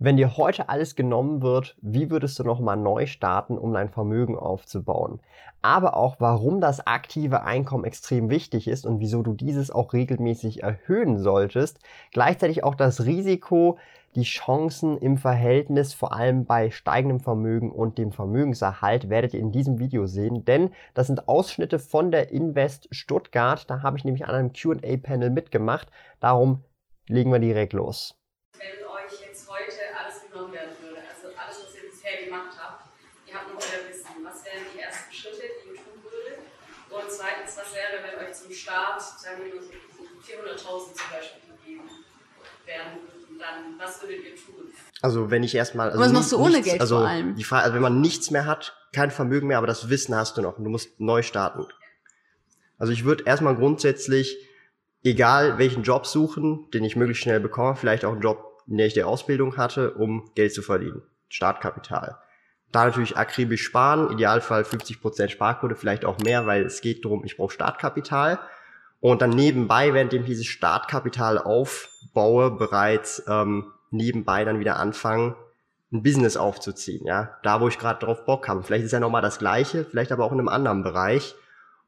Wenn dir heute alles genommen wird, wie würdest du nochmal neu starten, um dein Vermögen aufzubauen? Aber auch, warum das aktive Einkommen extrem wichtig ist und wieso du dieses auch regelmäßig erhöhen solltest. Gleichzeitig auch das Risiko, die Chancen im Verhältnis, vor allem bei steigendem Vermögen und dem Vermögenserhalt, werdet ihr in diesem Video sehen, denn das sind Ausschnitte von der Invest Stuttgart. Da habe ich nämlich an einem Q&A-Panel mitgemacht. Darum legen wir direkt los. Staat, sagen wir mal so 400.000 zum Beispiel gegeben werden dann was würdet ihr tun? Also wenn ich erstmal. Also was machst du ohne nichts, Geld also vor allem? Die Frage, also wenn man nichts mehr hat, kein Vermögen mehr, aber das Wissen hast du noch und du musst neu starten. Also ich würde erstmal grundsätzlich, egal welchen Job suchen, den ich möglichst schnell bekomme, vielleicht auch einen Job, in der ich die Ausbildung hatte, um Geld zu verdienen. Startkapital. Da natürlich akribisch sparen, Idealfall 50% Sparquote, vielleicht auch mehr, weil es geht darum, ich brauche Startkapital. Und dann nebenbei, während ich dieses Startkapital aufbaue, bereits ähm, nebenbei dann wieder anfangen, ein Business aufzuziehen. Ja, da wo ich gerade drauf Bock habe. Vielleicht ist ja nochmal das Gleiche, vielleicht aber auch in einem anderen Bereich.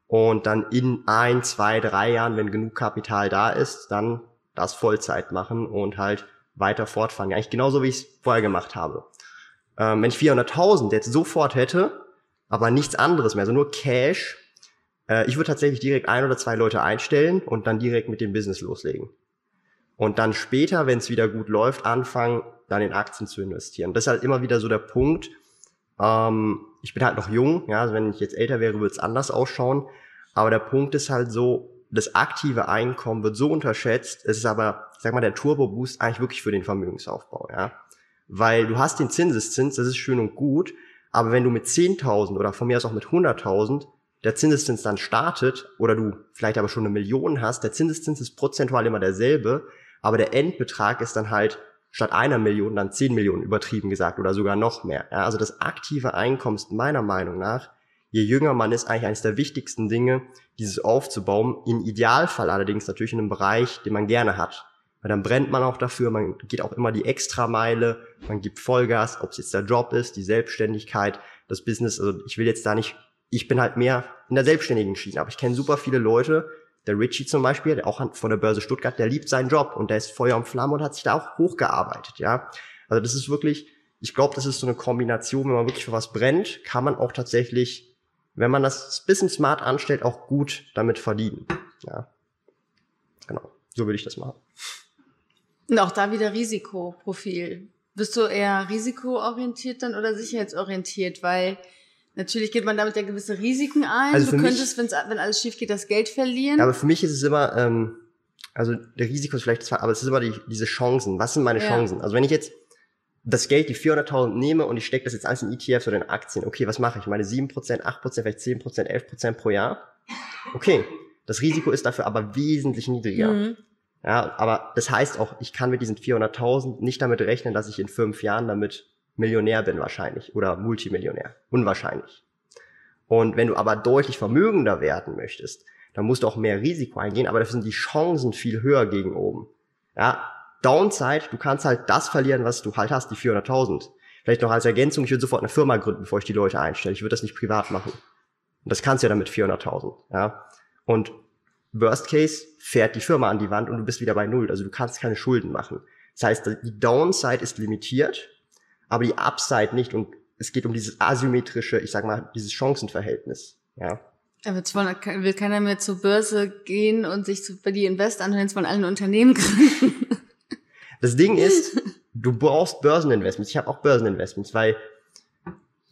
Und dann in ein, zwei, drei Jahren, wenn genug Kapital da ist, dann das Vollzeit machen und halt weiter fortfahren. Eigentlich genauso wie ich es vorher gemacht habe. Ähm, wenn ich 400.000 jetzt sofort hätte, aber nichts anderes mehr, also nur Cash, äh, ich würde tatsächlich direkt ein oder zwei Leute einstellen und dann direkt mit dem Business loslegen. Und dann später, wenn es wieder gut läuft, anfangen, dann in Aktien zu investieren. Das ist halt immer wieder so der Punkt. Ähm, ich bin halt noch jung, ja, also wenn ich jetzt älter wäre, würde es anders ausschauen. Aber der Punkt ist halt so, das aktive Einkommen wird so unterschätzt. Es ist aber, sag mal, der Turbo-Boost eigentlich wirklich für den Vermögensaufbau, ja. Weil du hast den Zinseszins, das ist schön und gut, aber wenn du mit 10.000 oder von mir aus auch mit 100.000 der Zinseszins dann startet oder du vielleicht aber schon eine Million hast, der Zinseszins ist prozentual immer derselbe, aber der Endbetrag ist dann halt statt einer Million dann 10 Millionen übertrieben gesagt oder sogar noch mehr. Ja, also das aktive Einkommen ist meiner Meinung nach, je jünger man ist, eigentlich eines der wichtigsten Dinge, dieses aufzubauen. Im Idealfall allerdings natürlich in einem Bereich, den man gerne hat. Weil dann brennt man auch dafür, man geht auch immer die Extrameile, man gibt Vollgas, ob es jetzt der Job ist, die Selbstständigkeit, das Business. Also ich will jetzt da nicht ich bin halt mehr in der selbstständigen Schiene. Aber ich kenne super viele Leute, der Richie zum Beispiel, der auch von der Börse Stuttgart, der liebt seinen Job und der ist Feuer und Flamme und hat sich da auch hochgearbeitet, ja. Also das ist wirklich, ich glaube, das ist so eine Kombination, wenn man wirklich für was brennt, kann man auch tatsächlich, wenn man das bisschen smart anstellt, auch gut damit verdienen, ja. Genau, so würde ich das machen. Und auch da wieder Risikoprofil. Bist du eher risikoorientiert dann oder sicherheitsorientiert? Weil Natürlich geht man damit ja gewisse Risiken ein. Also du könntest, mich, wenn alles schief geht, das Geld verlieren. Aber für mich ist es immer, ähm, also der Risiko ist vielleicht, aber es ist immer die, diese Chancen. Was sind meine ja. Chancen? Also wenn ich jetzt das Geld, die 400.000 nehme und ich stecke das jetzt alles in ETFs oder in Aktien, okay, was mache ich? Meine 7%, 8%, vielleicht 10%, 11% pro Jahr? Okay, das Risiko ist dafür aber wesentlich niedriger. Mhm. Ja, aber das heißt auch, ich kann mit diesen 400.000 nicht damit rechnen, dass ich in fünf Jahren damit Millionär bin wahrscheinlich oder Multimillionär. Unwahrscheinlich. Und wenn du aber deutlich vermögender werden möchtest, dann musst du auch mehr Risiko eingehen, aber dafür sind die Chancen viel höher gegen oben. Ja, Downside, du kannst halt das verlieren, was du halt hast, die 400.000. Vielleicht noch als Ergänzung, ich würde sofort eine Firma gründen, bevor ich die Leute einstelle. Ich würde das nicht privat machen. Und das kannst du ja dann mit 400.000. Ja. Und Worst Case fährt die Firma an die Wand und du bist wieder bei Null. Also du kannst keine Schulden machen. Das heißt, die Downside ist limitiert aber die Upside nicht. Und es geht um dieses asymmetrische, ich sag mal, dieses Chancenverhältnis. Ja. Da wird zwar, will keiner mehr zur Börse gehen und sich bei die Invest anhören, von allen Unternehmen gründen. Das Ding ist, du brauchst Börseninvestments. Ich habe auch Börseninvestments, weil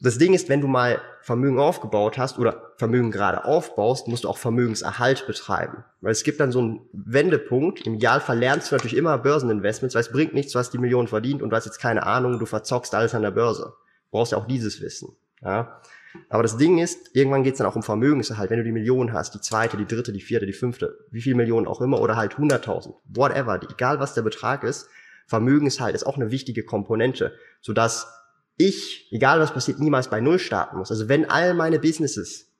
Das Ding ist, wenn du mal Vermögen aufgebaut hast oder Vermögen gerade aufbaust, musst du auch Vermögenserhalt betreiben. Weil es gibt dann so einen Wendepunkt. Im Idealfall lernst du natürlich immer Börseninvestments, weil es bringt nichts, hast die Millionen verdient und du hast jetzt keine Ahnung, du verzockst alles an der Börse. Du brauchst ja auch dieses Wissen. Ja? Aber das Ding ist, irgendwann geht es dann auch um Vermögenserhalt. Wenn du die Millionen hast, die zweite, die dritte, die vierte, die fünfte, wie viele Millionen auch immer, oder halt 100.000, whatever, egal was der Betrag ist, Vermögenserhalt ist auch eine wichtige Komponente, sodass ich, egal was passiert, niemals bei Null starten muss. Also wenn all meine Businesses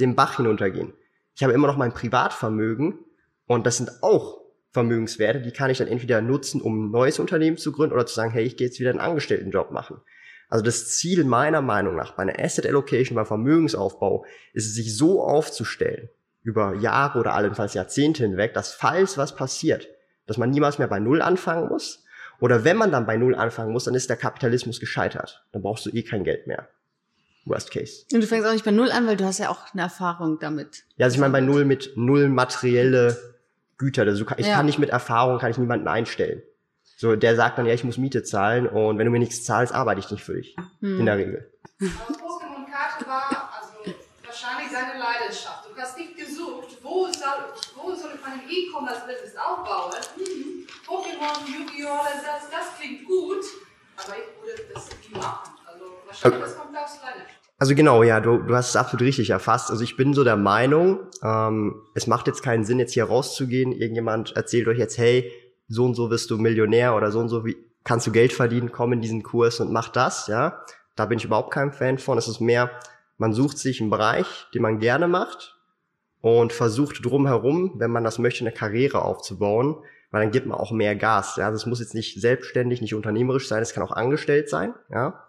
den Bach hinuntergehen, ich habe immer noch mein Privatvermögen und das sind auch Vermögenswerte, die kann ich dann entweder nutzen, um ein neues Unternehmen zu gründen oder zu sagen, hey, ich gehe jetzt wieder einen Angestelltenjob machen. Also das Ziel meiner Meinung nach bei einer Asset Allocation, beim Vermögensaufbau, ist es, sich so aufzustellen, über Jahre oder allenfalls Jahrzehnte hinweg, dass falls was passiert, dass man niemals mehr bei Null anfangen muss, oder wenn man dann bei Null anfangen muss, dann ist der Kapitalismus gescheitert. Dann brauchst du eh kein Geld mehr. Worst case. Und du fängst auch nicht bei Null an, weil du hast ja auch eine Erfahrung damit. Ja, also ich meine bei Null mit Null materielle Güter. Also ich ja. kann nicht mit Erfahrung, kann ich niemanden einstellen. So, der sagt dann, ja, ich muss Miete zahlen und wenn du mir nichts zahlst, arbeite ich nicht für dich. Hm. In der Regel. Pokémon-Karte war also wahrscheinlich seine Leidenschaft. Du hast nicht gesucht, wo soll, wo soll ich mein E-Commerce-Business aufbauen? Mhm. Pokémon, Yu-Gi-Oh! Das, das klingt gut, aber ich würde das nie machen. Also wahrscheinlich, das kommt aus Leidenschaft. Also genau, ja, du, du hast es absolut richtig erfasst. Also ich bin so der Meinung, ähm, es macht jetzt keinen Sinn, jetzt hier rauszugehen. Irgendjemand erzählt euch jetzt, hey, so und so wirst du Millionär oder so und so wie kannst du Geld verdienen, komm in diesen Kurs und mach das, ja. Da bin ich überhaupt kein Fan von. Es ist mehr, man sucht sich einen Bereich, den man gerne macht und versucht drumherum, wenn man das möchte, eine Karriere aufzubauen, weil dann gibt man auch mehr Gas. Ja, das muss jetzt nicht selbstständig, nicht unternehmerisch sein, es kann auch angestellt sein. Ja,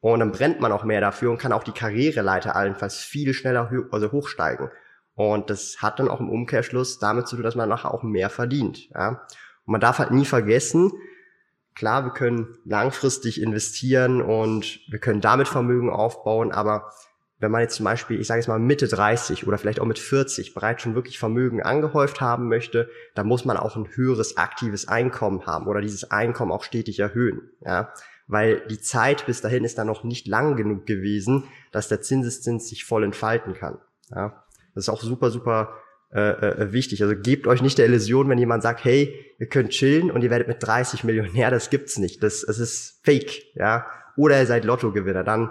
und dann brennt man auch mehr dafür und kann auch die Karriereleiter allenfalls viel schneller also hochsteigen. Und das hat dann auch im Umkehrschluss damit zu tun, dass man nachher auch mehr verdient. Ja? Und man darf halt nie vergessen, klar, wir können langfristig investieren und wir können damit Vermögen aufbauen, aber wenn man jetzt zum Beispiel, ich sage jetzt mal Mitte 30 oder vielleicht auch mit 40 bereits schon wirklich Vermögen angehäuft haben möchte, dann muss man auch ein höheres aktives Einkommen haben oder dieses Einkommen auch stetig erhöhen, ja, weil die Zeit bis dahin ist dann noch nicht lang genug gewesen, dass der Zinseszins sich voll entfalten kann, ja. Das ist auch super, super äh, äh, wichtig. Also gebt euch nicht der Illusion, wenn jemand sagt, hey, ihr könnt chillen und ihr werdet mit 30 Millionär, das gibt's nicht. Das, das ist fake, ja. Oder ihr seid Lottogewinner, dann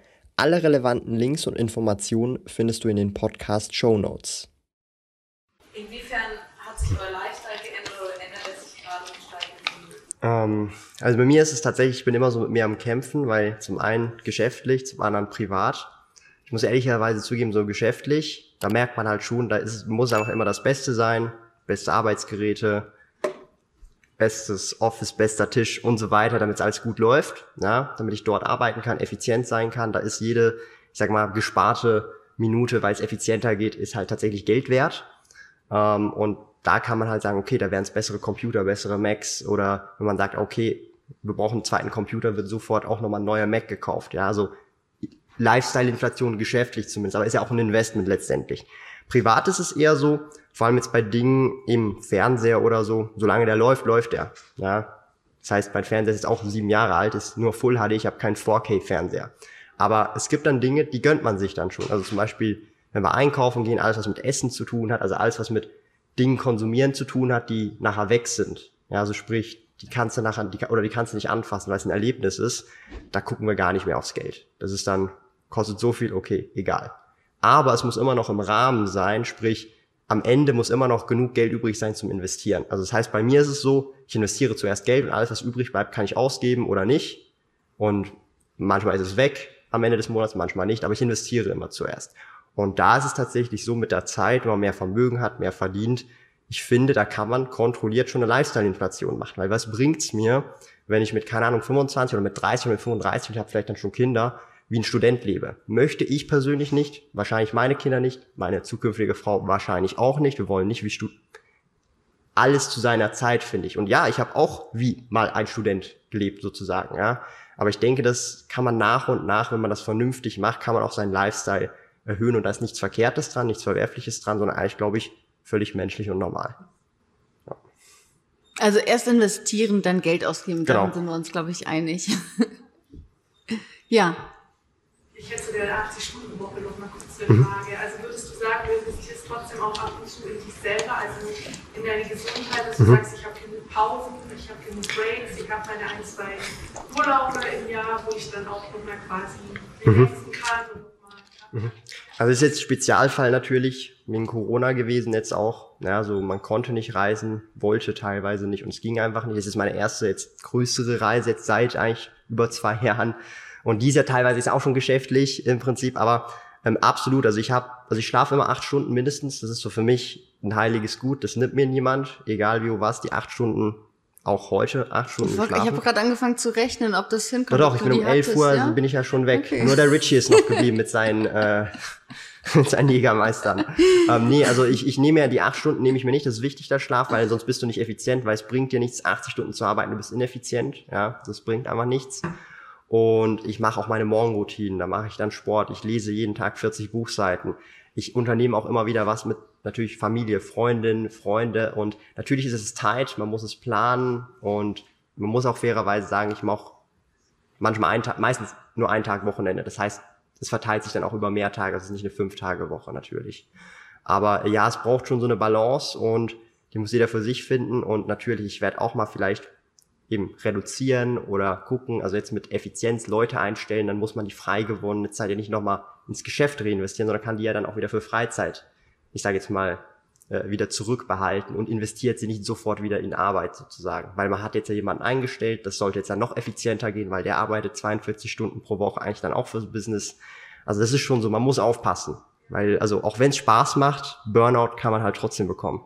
Alle relevanten Links und Informationen findest du in den Podcast Show Notes. Inwiefern hat sich euer Lifestyle geändert oder ändert es sich gerade ähm, also bei mir ist es tatsächlich, ich bin immer so mit mir am Kämpfen, weil zum einen geschäftlich, zum anderen privat. Ich muss ehrlicherweise zugeben, so geschäftlich, da merkt man halt schon, da ist, muss einfach immer das Beste sein, beste Arbeitsgeräte, bestes Office, bester Tisch und so weiter, damit es alles gut läuft, ja, damit ich dort arbeiten kann, effizient sein kann. Da ist jede, ich sag mal, gesparte Minute, weil es effizienter geht, ist halt tatsächlich Geld wert. Ähm, und da kann man halt sagen, okay, da wären es bessere Computer, bessere Macs oder wenn man sagt, okay, wir brauchen einen zweiten Computer, wird sofort auch nochmal ein neuer Mac gekauft. Ja, also Lifestyle-Inflation geschäftlich zumindest, aber ist ja auch ein Investment letztendlich. Privat ist es eher so, vor allem jetzt bei Dingen im Fernseher oder so, solange der läuft, läuft er. Ja? Das heißt, mein Fernseher ist auch sieben Jahre alt, ist nur Full HD, ich habe keinen 4K-Fernseher. Aber es gibt dann Dinge, die gönnt man sich dann schon. Also zum Beispiel, wenn wir einkaufen gehen, alles was mit Essen zu tun hat, also alles was mit Dingen konsumieren zu tun hat, die nachher weg sind. Ja, also sprich, die kannst du nachher, die, oder die kannst du nicht anfassen, weil es ein Erlebnis ist. Da gucken wir gar nicht mehr aufs Geld. Das ist dann, kostet so viel, okay, egal aber es muss immer noch im Rahmen sein, sprich, am Ende muss immer noch genug Geld übrig sein zum Investieren. Also das heißt, bei mir ist es so, ich investiere zuerst Geld und alles, was übrig bleibt, kann ich ausgeben oder nicht. Und manchmal ist es weg am Ende des Monats, manchmal nicht, aber ich investiere immer zuerst. Und da ist es tatsächlich so mit der Zeit, wenn man mehr Vermögen hat, mehr verdient, ich finde, da kann man kontrolliert schon eine Lifestyle-Inflation machen. Weil was bringt's mir, wenn ich mit, keine Ahnung, 25 oder mit 30 oder mit 35, ich habe vielleicht dann schon Kinder, wie ein Student lebe. Möchte ich persönlich nicht, wahrscheinlich meine Kinder nicht, meine zukünftige Frau wahrscheinlich auch nicht. Wir wollen nicht wie Stud alles zu seiner Zeit, finde ich. Und ja, ich habe auch wie mal ein Student gelebt sozusagen, ja. Aber ich denke, das kann man nach und nach, wenn man das vernünftig macht, kann man auch seinen Lifestyle erhöhen und da ist nichts Verkehrtes dran, nichts Verwerfliches dran, sondern eigentlich, glaube ich, völlig menschlich und normal. Ja. Also erst investieren, dann Geld ausgeben, genau. daran sind wir uns, glaube ich, einig. ja. Ich hätte zu der 80-Stunden-Woche noch mal kurz eine mhm. Frage. Also würdest du sagen, du investierst trotzdem auch ab und zu in dich selber, also in deine Gesundheit, dass du mhm. sagst, ich habe genug Pausen, ich habe genug Breaks, ich habe meine ein, zwei Urlaube im Jahr, wo ich dann auch noch mal quasi relaxen mhm. kann und Mhm. Also ist jetzt Spezialfall natürlich wegen Corona gewesen jetzt auch. Ja, so man konnte nicht reisen, wollte teilweise nicht und es ging einfach nicht. Es ist meine erste jetzt größere Reise jetzt seit eigentlich über zwei Jahren und die ist ja teilweise ist auch schon geschäftlich im Prinzip, aber ähm, absolut. Also ich habe, also ich schlafe immer acht Stunden mindestens. Das ist so für mich ein heiliges Gut. Das nimmt mir niemand, egal wie was. Die acht Stunden auch heute acht Stunden ich, ich habe gerade angefangen zu rechnen, ob das hinkommt. Doch, doch ich bin um elf Uhr, ja? bin ich ja schon weg. Okay. Nur der Richie ist noch geblieben mit seinen, äh, mit seinen Jägermeistern. ähm, nee, also ich, ich nehme ja die acht Stunden, nehme ich mir nicht. Das ist wichtig, der Schlaf, weil sonst bist du nicht effizient, weil es bringt dir nichts, 80 Stunden zu arbeiten, du bist ineffizient. Ja, das bringt einfach nichts. Und ich mache auch meine Morgenroutinen, da mache ich dann Sport. Ich lese jeden Tag 40 Buchseiten. Ich unternehme auch immer wieder was mit natürlich Familie, Freundin, Freunde und natürlich ist es Zeit, man muss es planen und man muss auch fairerweise sagen, ich mache manchmal einen Tag, meistens nur einen Tag Wochenende. Das heißt, es verteilt sich dann auch über mehr Tage, es ist nicht eine Fünf-Tage-Woche natürlich. Aber ja, es braucht schon so eine Balance und die muss jeder für sich finden und natürlich, ich werde auch mal vielleicht eben reduzieren oder gucken, also jetzt mit Effizienz Leute einstellen, dann muss man die frei gewonnene Zeit ja nicht nochmal ins Geschäft reinvestieren, sondern kann die ja dann auch wieder für Freizeit ich sage jetzt mal, äh, wieder zurückbehalten und investiert sie nicht sofort wieder in Arbeit sozusagen. Weil man hat jetzt ja jemanden eingestellt, das sollte jetzt ja noch effizienter gehen, weil der arbeitet 42 Stunden pro Woche eigentlich dann auch fürs Business. Also das ist schon so, man muss aufpassen. Weil, also auch wenn es Spaß macht, Burnout kann man halt trotzdem bekommen.